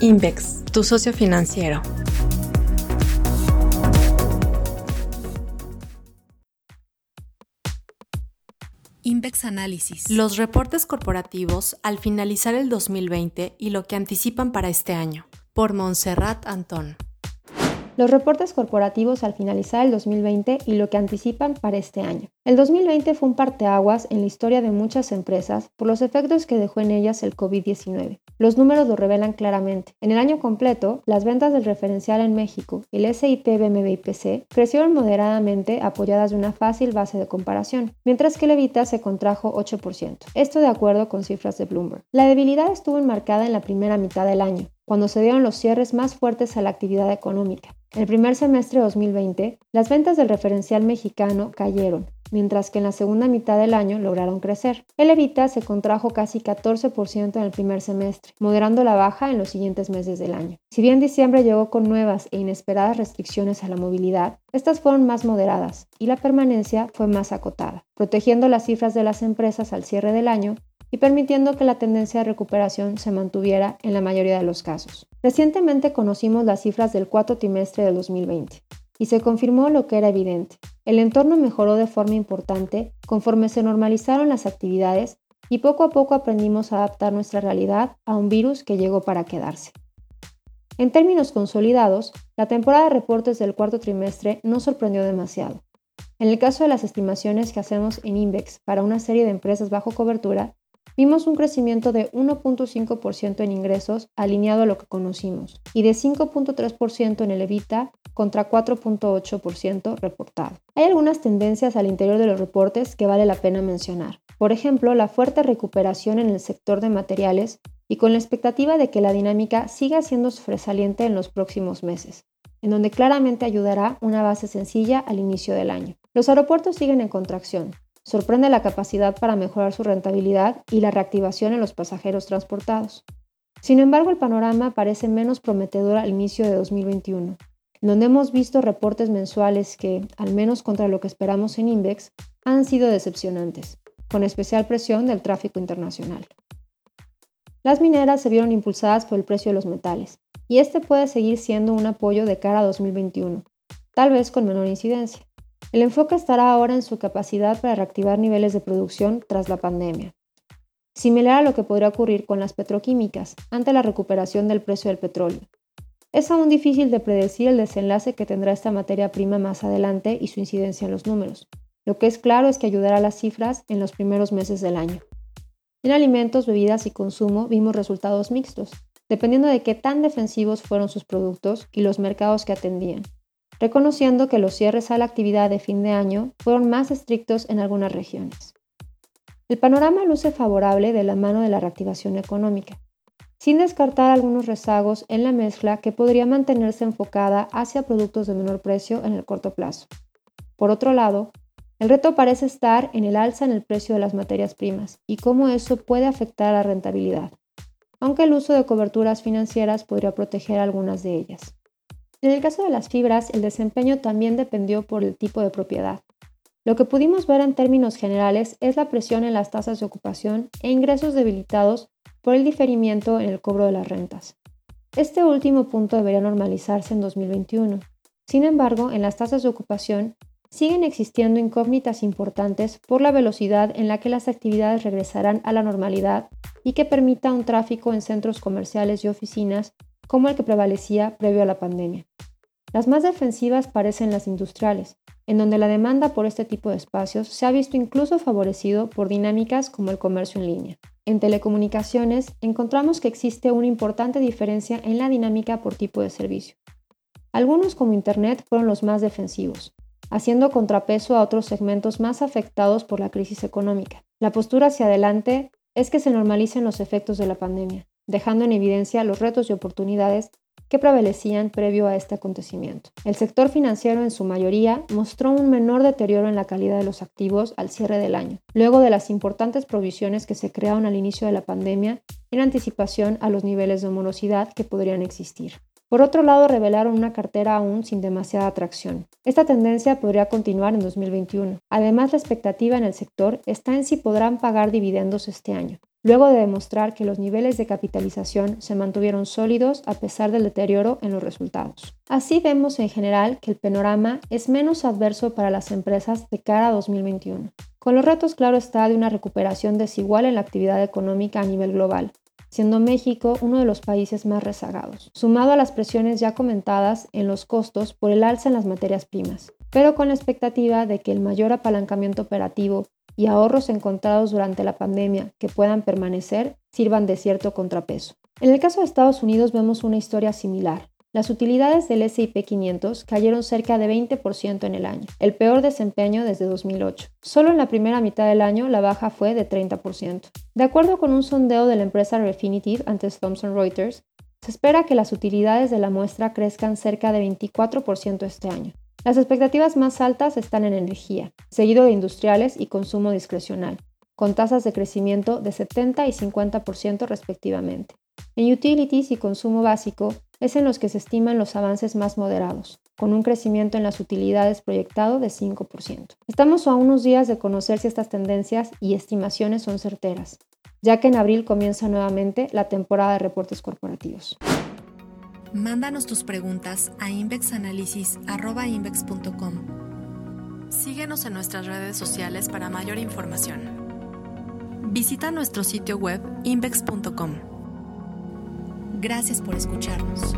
Invex, tu socio financiero. Invex Análisis. Los reportes corporativos al finalizar el 2020 y lo que anticipan para este año. Por Montserrat Antón los reportes corporativos al finalizar el 2020 y lo que anticipan para este año. El 2020 fue un parteaguas en la historia de muchas empresas por los efectos que dejó en ellas el COVID-19. Los números lo revelan claramente. En el año completo, las ventas del referencial en México, el SIP, BMB y crecieron moderadamente apoyadas de una fácil base de comparación, mientras que el se contrajo 8%. Esto de acuerdo con cifras de Bloomberg. La debilidad estuvo enmarcada en la primera mitad del año, cuando se dieron los cierres más fuertes a la actividad económica. El primer semestre de 2020, las ventas del referencial mexicano cayeron, mientras que en la segunda mitad del año lograron crecer. El EBITDA se contrajo casi 14% en el primer semestre, moderando la baja en los siguientes meses del año. Si bien diciembre llegó con nuevas e inesperadas restricciones a la movilidad, estas fueron más moderadas y la permanencia fue más acotada, protegiendo las cifras de las empresas al cierre del año y permitiendo que la tendencia de recuperación se mantuviera en la mayoría de los casos. Recientemente conocimos las cifras del cuarto trimestre de 2020 y se confirmó lo que era evidente. El entorno mejoró de forma importante conforme se normalizaron las actividades y poco a poco aprendimos a adaptar nuestra realidad a un virus que llegó para quedarse. En términos consolidados, la temporada de reportes del cuarto trimestre no sorprendió demasiado. En el caso de las estimaciones que hacemos en Index para una serie de empresas bajo cobertura, vimos un crecimiento de 1.5% en ingresos alineado a lo que conocimos y de 5.3% en el EBITDA contra 4.8% reportado. Hay algunas tendencias al interior de los reportes que vale la pena mencionar. Por ejemplo, la fuerte recuperación en el sector de materiales y con la expectativa de que la dinámica siga siendo sobresaliente en los próximos meses, en donde claramente ayudará una base sencilla al inicio del año. Los aeropuertos siguen en contracción, sorprende la capacidad para mejorar su rentabilidad y la reactivación en los pasajeros transportados. Sin embargo, el panorama parece menos prometedor al inicio de 2021, donde hemos visto reportes mensuales que, al menos contra lo que esperamos en Index, han sido decepcionantes, con especial presión del tráfico internacional. Las mineras se vieron impulsadas por el precio de los metales, y este puede seguir siendo un apoyo de cara a 2021, tal vez con menor incidencia. El enfoque estará ahora en su capacidad para reactivar niveles de producción tras la pandemia, similar a lo que podría ocurrir con las petroquímicas ante la recuperación del precio del petróleo. Es aún difícil de predecir el desenlace que tendrá esta materia prima más adelante y su incidencia en los números. Lo que es claro es que ayudará a las cifras en los primeros meses del año. En alimentos, bebidas y consumo vimos resultados mixtos, dependiendo de qué tan defensivos fueron sus productos y los mercados que atendían reconociendo que los cierres a la actividad de fin de año fueron más estrictos en algunas regiones. El panorama luce favorable de la mano de la reactivación económica, sin descartar algunos rezagos en la mezcla que podría mantenerse enfocada hacia productos de menor precio en el corto plazo. Por otro lado, el reto parece estar en el alza en el precio de las materias primas y cómo eso puede afectar a la rentabilidad, aunque el uso de coberturas financieras podría proteger algunas de ellas. En el caso de las fibras, el desempeño también dependió por el tipo de propiedad. Lo que pudimos ver en términos generales es la presión en las tasas de ocupación e ingresos debilitados por el diferimiento en el cobro de las rentas. Este último punto debería normalizarse en 2021. Sin embargo, en las tasas de ocupación siguen existiendo incógnitas importantes por la velocidad en la que las actividades regresarán a la normalidad y que permita un tráfico en centros comerciales y oficinas como el que prevalecía previo a la pandemia. Las más defensivas parecen las industriales, en donde la demanda por este tipo de espacios se ha visto incluso favorecido por dinámicas como el comercio en línea. En telecomunicaciones encontramos que existe una importante diferencia en la dinámica por tipo de servicio. Algunos como Internet fueron los más defensivos, haciendo contrapeso a otros segmentos más afectados por la crisis económica. La postura hacia adelante es que se normalicen los efectos de la pandemia, dejando en evidencia los retos y oportunidades que prevalecían previo a este acontecimiento. El sector financiero en su mayoría mostró un menor deterioro en la calidad de los activos al cierre del año, luego de las importantes provisiones que se crearon al inicio de la pandemia en anticipación a los niveles de morosidad que podrían existir. Por otro lado, revelaron una cartera aún sin demasiada atracción. Esta tendencia podría continuar en 2021. Además, la expectativa en el sector está en si podrán pagar dividendos este año. Luego de demostrar que los niveles de capitalización se mantuvieron sólidos a pesar del deterioro en los resultados. Así vemos en general que el panorama es menos adverso para las empresas de cara a 2021. Con los retos, claro está, de una recuperación desigual en la actividad económica a nivel global, siendo México uno de los países más rezagados, sumado a las presiones ya comentadas en los costos por el alza en las materias primas, pero con la expectativa de que el mayor apalancamiento operativo y ahorros encontrados durante la pandemia que puedan permanecer sirvan de cierto contrapeso. En el caso de Estados Unidos vemos una historia similar. Las utilidades del S&P 500 cayeron cerca de 20% en el año, el peor desempeño desde 2008. Solo en la primera mitad del año la baja fue de 30%. De acuerdo con un sondeo de la empresa Refinitiv ante Thomson Reuters, se espera que las utilidades de la muestra crezcan cerca de 24% este año, las expectativas más altas están en energía, seguido de industriales y consumo discrecional, con tasas de crecimiento de 70 y 50% respectivamente. En utilities y consumo básico es en los que se estiman los avances más moderados, con un crecimiento en las utilidades proyectado de 5%. Estamos a unos días de conocer si estas tendencias y estimaciones son certeras, ya que en abril comienza nuevamente la temporada de reportes corporativos. Mándanos tus preguntas a invexanalysis.com. Síguenos en nuestras redes sociales para mayor información. Visita nuestro sitio web invex.com. Gracias por escucharnos.